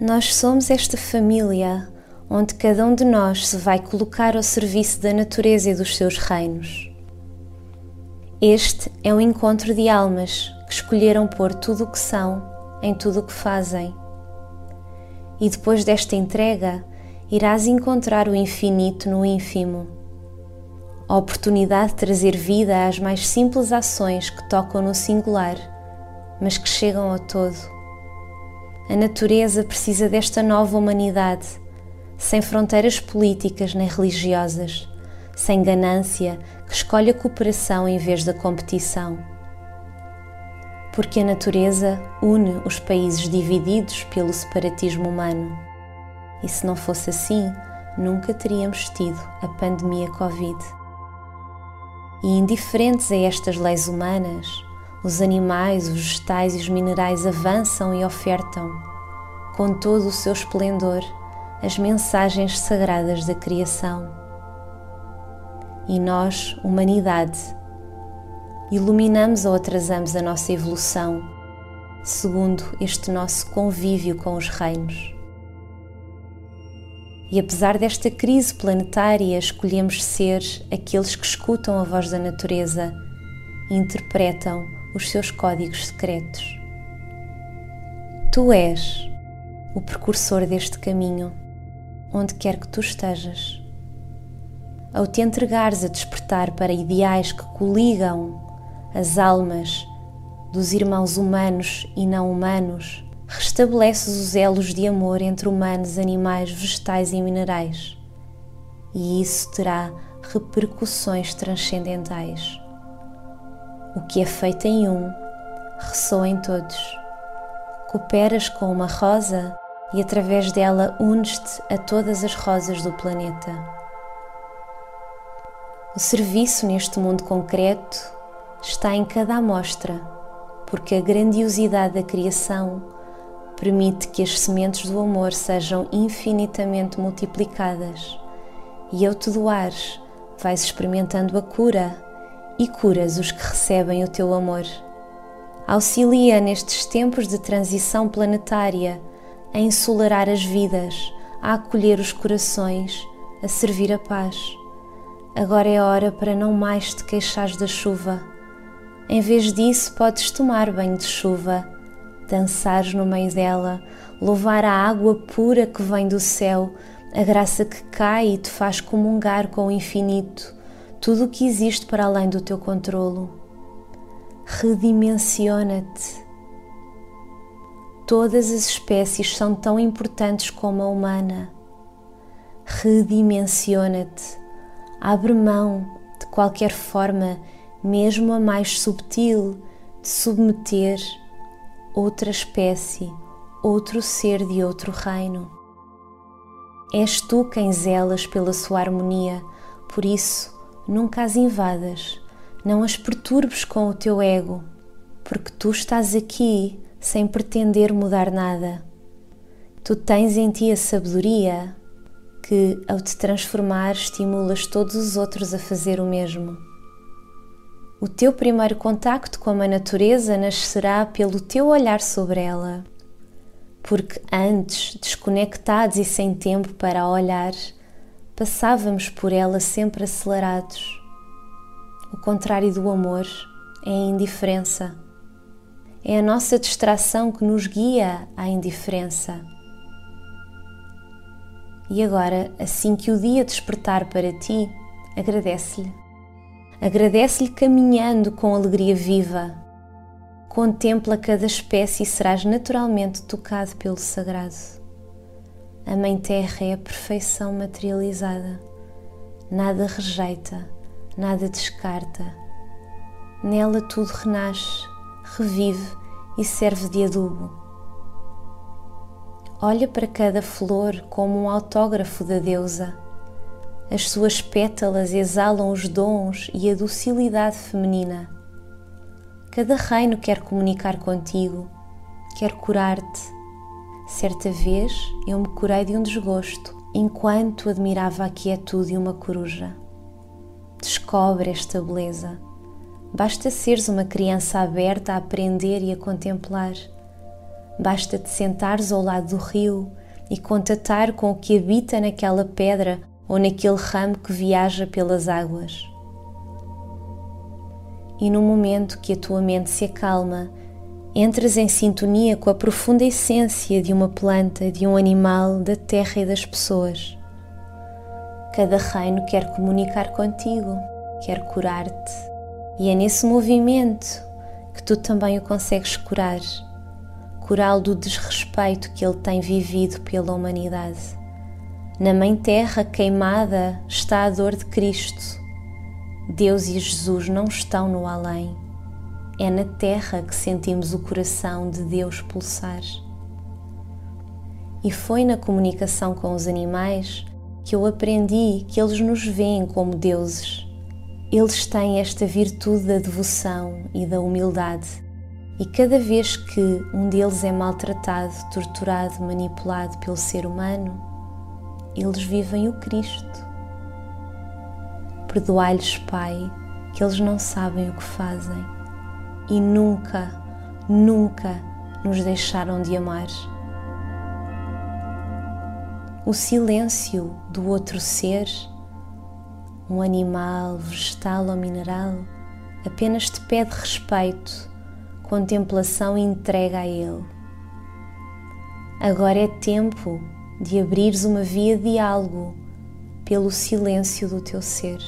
Nós somos esta família onde cada um de nós se vai colocar ao serviço da natureza e dos seus reinos. Este é um encontro de almas que escolheram pôr tudo o que são em tudo o que fazem. E depois desta entrega, irás encontrar o infinito no ínfimo. A oportunidade de trazer vida às mais simples ações que tocam no singular, mas que chegam ao todo. A natureza precisa desta nova humanidade, sem fronteiras políticas nem religiosas, sem ganância, que escolhe a cooperação em vez da competição. Porque a natureza une os países divididos pelo separatismo humano. E se não fosse assim, nunca teríamos tido a pandemia Covid. E indiferentes a estas leis humanas, os animais, os vegetais e os minerais avançam e ofertam, com todo o seu esplendor, as mensagens sagradas da criação. E nós, humanidade, iluminamos ou atrasamos a nossa evolução segundo este nosso convívio com os reinos. E apesar desta crise planetária, escolhemos ser aqueles que escutam a voz da natureza interpretam os seus códigos secretos. Tu és o precursor deste caminho, onde quer que tu estejas. Ao te entregares a despertar para ideais que coligam as almas dos irmãos humanos e não humanos, restabeleces os elos de amor entre humanos, animais, vegetais e minerais. E isso terá repercussões transcendentais. O que é feito em um, ressoa em todos. Cooperas com uma rosa e através dela unes-te a todas as rosas do planeta. O serviço neste mundo concreto está em cada amostra, porque a grandiosidade da criação permite que as sementes do amor sejam infinitamente multiplicadas e ao te doares vais experimentando a cura e curas os que recebem o teu amor. Auxilia nestes tempos de transição planetária a ensolar as vidas, a acolher os corações, a servir a paz. Agora é hora para não mais te queixares da chuva. Em vez disso, podes tomar banho de chuva, dançares no meio dela, louvar a água pura que vem do céu, a graça que cai e te faz comungar com o infinito tudo o que existe para além do teu controlo. Redimensiona-te. Todas as espécies são tão importantes como a humana. Redimensiona-te. Abre mão de qualquer forma, mesmo a mais subtil, de submeter outra espécie, outro ser de outro reino. És tu quem zelas pela sua harmonia, por isso nunca as invadas, não as perturbes com o teu ego, porque tu estás aqui sem pretender mudar nada. Tu tens em ti a sabedoria que, ao te transformar, estimulas todos os outros a fazer o mesmo. O teu primeiro contacto com a natureza nascerá pelo teu olhar sobre ela, porque antes, desconectados e sem tempo para olhar, passávamos por ela sempre acelerados. O contrário do amor é a indiferença. É a nossa distração que nos guia à indiferença. E agora, assim que o dia despertar para ti, agradece-lhe. Agradece-lhe caminhando com alegria viva. Contempla cada espécie e serás naturalmente tocado pelo sagrado. A Mãe Terra é a perfeição materializada. Nada rejeita, nada descarta. Nela tudo renasce, revive e serve de adubo. Olha para cada flor como um autógrafo da deusa. As suas pétalas exalam os dons e a docilidade feminina. Cada reino quer comunicar contigo, quer curar-te Certa vez eu me curei de um desgosto enquanto admirava a quietude de uma coruja. Descobre esta beleza. Basta seres uma criança aberta a aprender e a contemplar. basta-te sentares ao lado do rio e contatar com o que habita naquela pedra ou naquele ramo que viaja pelas águas. E no momento que a tua mente se acalma, entras em sintonia com a profunda essência de uma planta, de um animal, da terra e das pessoas. Cada reino quer comunicar contigo, quer curar-te, e é nesse movimento que tu também o consegues curar curá-lo do desrespeito que ele tem vivido pela humanidade. Na Mãe Terra queimada está a dor de Cristo. Deus e Jesus não estão no além. É na Terra que sentimos o coração de Deus pulsar. E foi na comunicação com os animais que eu aprendi que eles nos veem como deuses. Eles têm esta virtude da devoção e da humildade. E cada vez que um deles é maltratado, torturado, manipulado pelo ser humano, eles vivem o Cristo. Perdoai-lhes, Pai, que eles não sabem o que fazem e nunca, nunca nos deixaram de amar. O silêncio do outro ser, um animal, vegetal ou mineral, apenas te pede respeito, contemplação e entrega a Ele. Agora é tempo de abrires uma via de diálogo pelo silêncio do teu ser.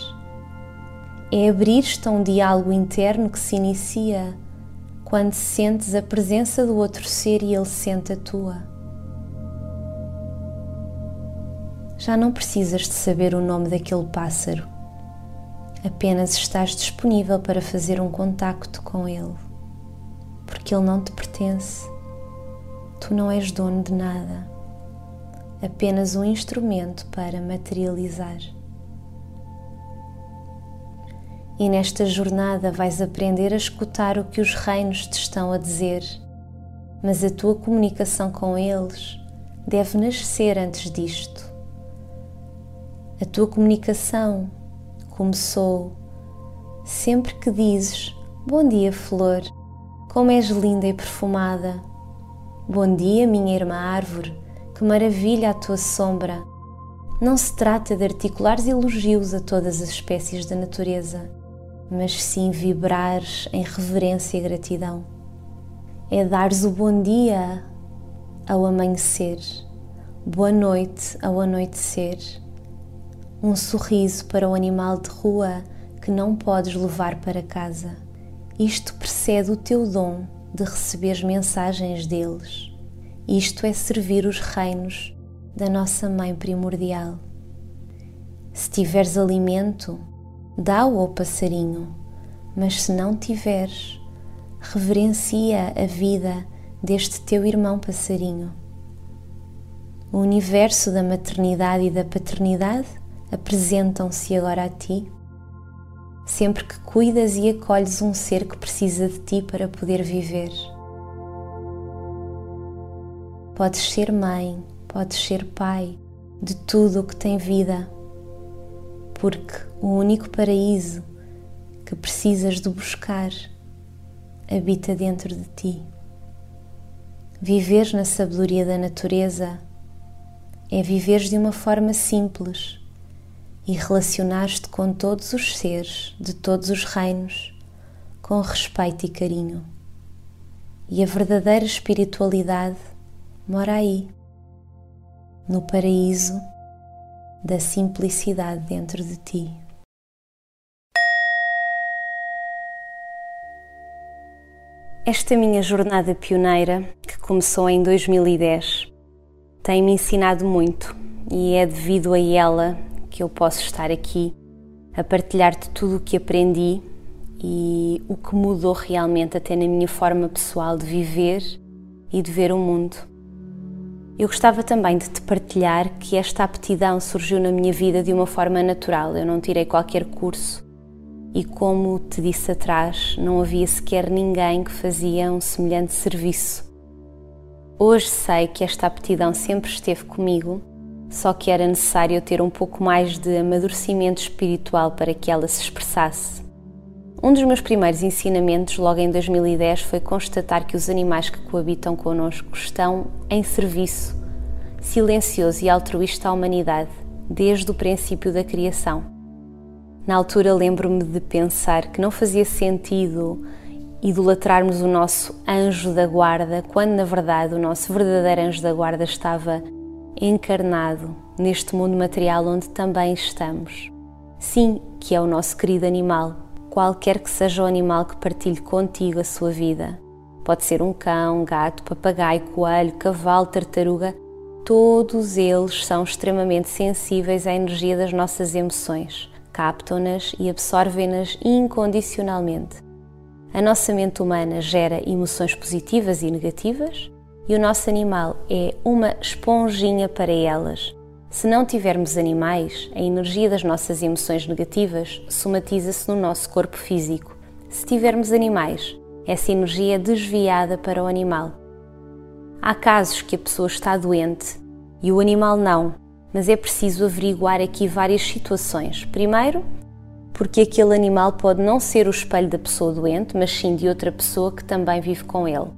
É abrir-te a um diálogo interno que se inicia quando sentes a presença do outro ser e ele sente a tua. Já não precisas de saber o nome daquele pássaro, apenas estás disponível para fazer um contacto com ele, porque ele não te pertence, tu não és dono de nada apenas um instrumento para materializar. E nesta jornada vais aprender a escutar o que os reinos te estão a dizer, mas a tua comunicação com eles deve nascer antes disto. A tua comunicação começou sempre que dizes: Bom dia, flor, como és linda e perfumada. Bom dia, minha irmã árvore que maravilha a tua sombra! Não se trata de articulares elogios a todas as espécies da natureza, mas sim vibrares em reverência e gratidão. É dares o bom dia ao amanhecer, boa noite ao anoitecer, um sorriso para o animal de rua que não podes levar para casa. Isto precede o teu dom de receber mensagens deles. Isto é servir os reinos da nossa Mãe primordial. Se tiveres alimento, dá-o ao passarinho, mas se não tiveres, reverencia a vida deste teu irmão passarinho. O universo da maternidade e da paternidade apresentam-se agora a ti, sempre que cuidas e acolhes um ser que precisa de ti para poder viver. Podes ser mãe, podes ser pai de tudo o que tem vida, porque o único paraíso que precisas de buscar habita dentro de ti. Viver na sabedoria da natureza é viver de uma forma simples e relacionar-te com todos os seres de todos os reinos com respeito e carinho. E a verdadeira espiritualidade mora aí, no paraíso da simplicidade dentro de ti. Esta minha jornada pioneira, que começou em 2010, tem-me ensinado muito e é devido a ela que eu posso estar aqui a partilhar-te tudo o que aprendi e o que mudou realmente até na minha forma pessoal de viver e de ver o mundo. Eu gostava também de te partilhar que esta aptidão surgiu na minha vida de uma forma natural. Eu não tirei qualquer curso e, como te disse atrás, não havia sequer ninguém que fazia um semelhante serviço. Hoje sei que esta aptidão sempre esteve comigo, só que era necessário ter um pouco mais de amadurecimento espiritual para que ela se expressasse. Um dos meus primeiros ensinamentos, logo em 2010, foi constatar que os animais que coabitam connosco estão em serviço silencioso e altruísta à humanidade, desde o princípio da criação. Na altura, lembro-me de pensar que não fazia sentido idolatrarmos o nosso anjo da guarda, quando na verdade o nosso verdadeiro anjo da guarda estava encarnado neste mundo material onde também estamos. Sim, que é o nosso querido animal, qualquer que seja o animal que partilhe contigo a sua vida. Pode ser um cão, gato, papagaio, coelho, cavalo, tartaruga. Todos eles são extremamente sensíveis à energia das nossas emoções, captam-nas e absorvem-nas incondicionalmente. A nossa mente humana gera emoções positivas e negativas e o nosso animal é uma esponjinha para elas. Se não tivermos animais, a energia das nossas emoções negativas somatiza-se no nosso corpo físico. Se tivermos animais, essa energia é desviada para o animal. Há casos que a pessoa está doente e o animal não, mas é preciso averiguar aqui várias situações. Primeiro, porque aquele animal pode não ser o espelho da pessoa doente, mas sim de outra pessoa que também vive com ele.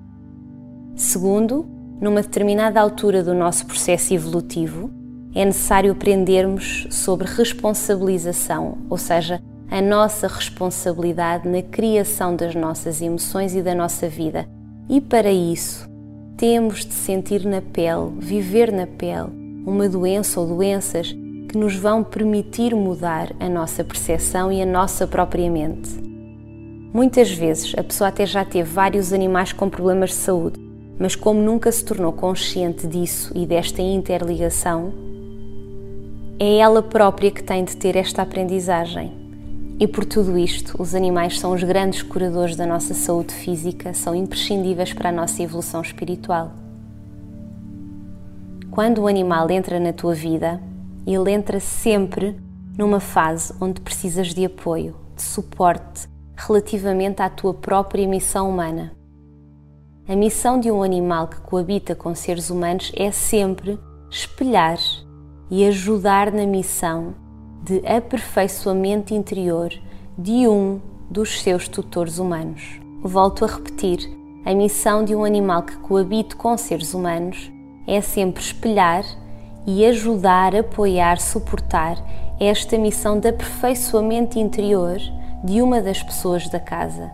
Segundo, numa determinada altura do nosso processo evolutivo, é necessário aprendermos sobre responsabilização, ou seja, a nossa responsabilidade na criação das nossas emoções e da nossa vida. E para isso, temos de sentir na pele, viver na pele, uma doença ou doenças que nos vão permitir mudar a nossa percepção e a nossa própria mente. Muitas vezes a pessoa até já teve vários animais com problemas de saúde, mas como nunca se tornou consciente disso e desta interligação, é ela própria que tem de ter esta aprendizagem. E por tudo isto, os animais são os grandes curadores da nossa saúde física, são imprescindíveis para a nossa evolução espiritual. Quando o animal entra na tua vida, ele entra sempre numa fase onde precisas de apoio, de suporte relativamente à tua própria missão humana. A missão de um animal que coabita com seres humanos é sempre espelhar e ajudar na missão de aperfeiçoamento interior de um dos seus tutores humanos. Volto a repetir: a missão de um animal que coabite com seres humanos é sempre espelhar e ajudar, apoiar, suportar esta missão de aperfeiçoamento interior de uma das pessoas da casa.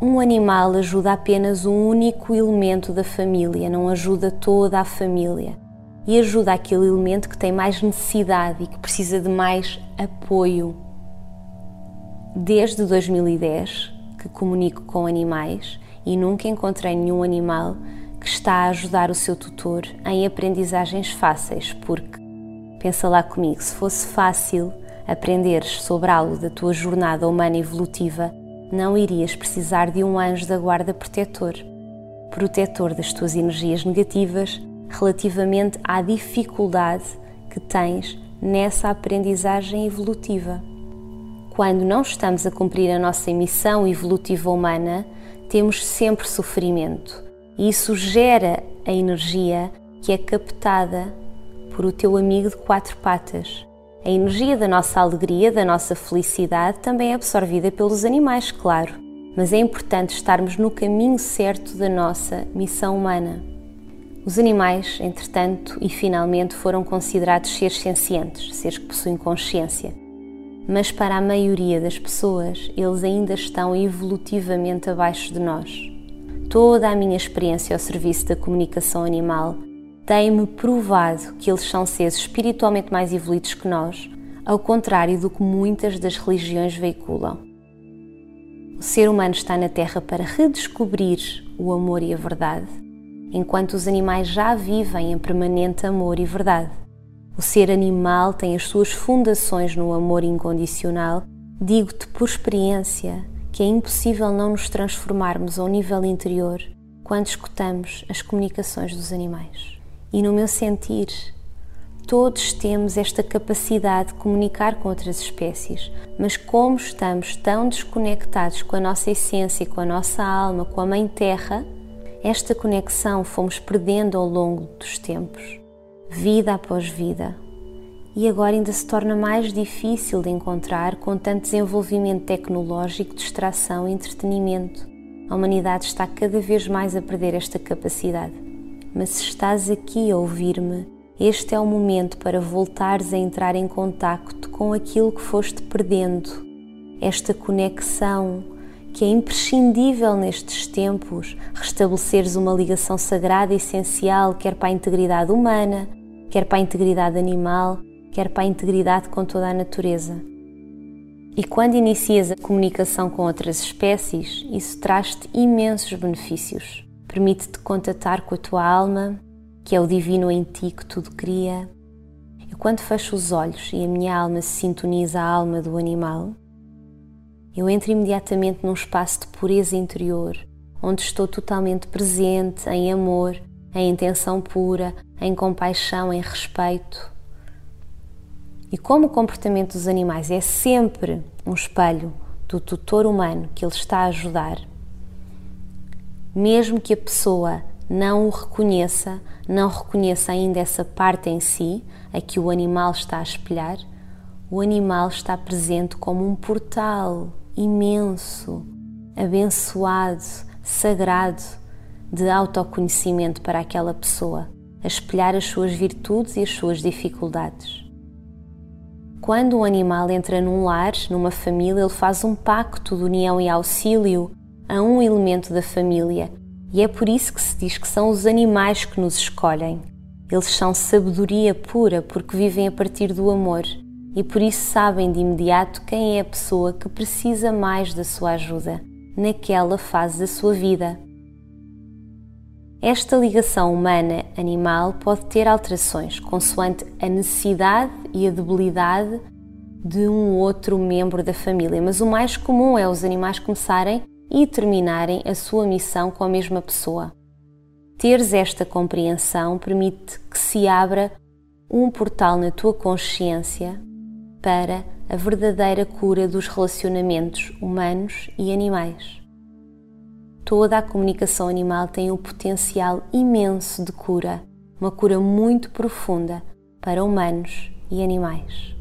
Um animal ajuda apenas um único elemento da família, não ajuda toda a família. E ajuda aquele elemento que tem mais necessidade e que precisa de mais apoio. Desde 2010 que comunico com animais e nunca encontrei nenhum animal que está a ajudar o seu tutor em aprendizagens fáceis, porque pensa lá comigo, se fosse fácil aprenderes sobre algo da tua jornada humana evolutiva, não irias precisar de um anjo da guarda protetor, protetor das tuas energias negativas relativamente à dificuldade que tens nessa aprendizagem evolutiva. Quando não estamos a cumprir a nossa missão evolutiva humana, temos sempre sofrimento e isso gera a energia que é captada por o teu amigo de quatro patas. A energia da nossa alegria, da nossa felicidade, também é absorvida pelos animais, claro, mas é importante estarmos no caminho certo da nossa missão humana. Os animais, entretanto e finalmente, foram considerados seres sencientes, seres que possuem consciência. Mas para a maioria das pessoas, eles ainda estão evolutivamente abaixo de nós toda a minha experiência ao serviço da comunicação animal tem-me provado que eles são seres espiritualmente mais evoluídos que nós, ao contrário do que muitas das religiões veiculam. O ser humano está na Terra para redescobrir o amor e a verdade, enquanto os animais já vivem em permanente amor e verdade. O ser animal tem as suas fundações no amor incondicional, digo-te por experiência, que é impossível não nos transformarmos ao nível interior quando escutamos as comunicações dos animais. E no meu sentir, todos temos esta capacidade de comunicar com outras espécies, mas como estamos tão desconectados com a nossa essência, com a nossa alma, com a Mãe Terra, esta conexão fomos perdendo ao longo dos tempos, vida após vida. E agora ainda se torna mais difícil de encontrar com tanto desenvolvimento tecnológico, distração e entretenimento. A humanidade está cada vez mais a perder esta capacidade. Mas se estás aqui a ouvir-me, este é o momento para voltares a entrar em contacto com aquilo que foste perdendo, esta conexão que é imprescindível nestes tempos, restabeleceres uma ligação sagrada e essencial, quer para a integridade humana, quer para a integridade animal, quer para a integridade com toda a natureza. E quando inicias a comunicação com outras espécies, isso traz-te imensos benefícios. Permite-te contatar com a tua alma, que é o divino em ti que tudo cria. E quando fecho os olhos e a minha alma se sintoniza à alma do animal, eu entro imediatamente num espaço de pureza interior, onde estou totalmente presente em amor, em intenção pura, em compaixão, em respeito. E como o comportamento dos animais é sempre um espelho do tutor humano que ele está a ajudar, mesmo que a pessoa não o reconheça, não reconheça ainda essa parte em si, a que o animal está a espelhar, o animal está presente como um portal imenso, abençoado, sagrado de autoconhecimento para aquela pessoa, a espelhar as suas virtudes e as suas dificuldades. Quando um animal entra num lar, numa família, ele faz um pacto de união e auxílio a um elemento da família, e é por isso que se diz que são os animais que nos escolhem. Eles são sabedoria pura porque vivem a partir do amor e por isso sabem de imediato quem é a pessoa que precisa mais da sua ajuda naquela fase da sua vida. Esta ligação humana-animal pode ter alterações consoante a necessidade e a debilidade de um outro membro da família, mas o mais comum é os animais começarem e terminarem a sua missão com a mesma pessoa. Teres esta compreensão permite que se abra um portal na tua consciência para a verdadeira cura dos relacionamentos humanos e animais. Toda a comunicação animal tem um potencial imenso de cura, uma cura muito profunda para humanos e animais.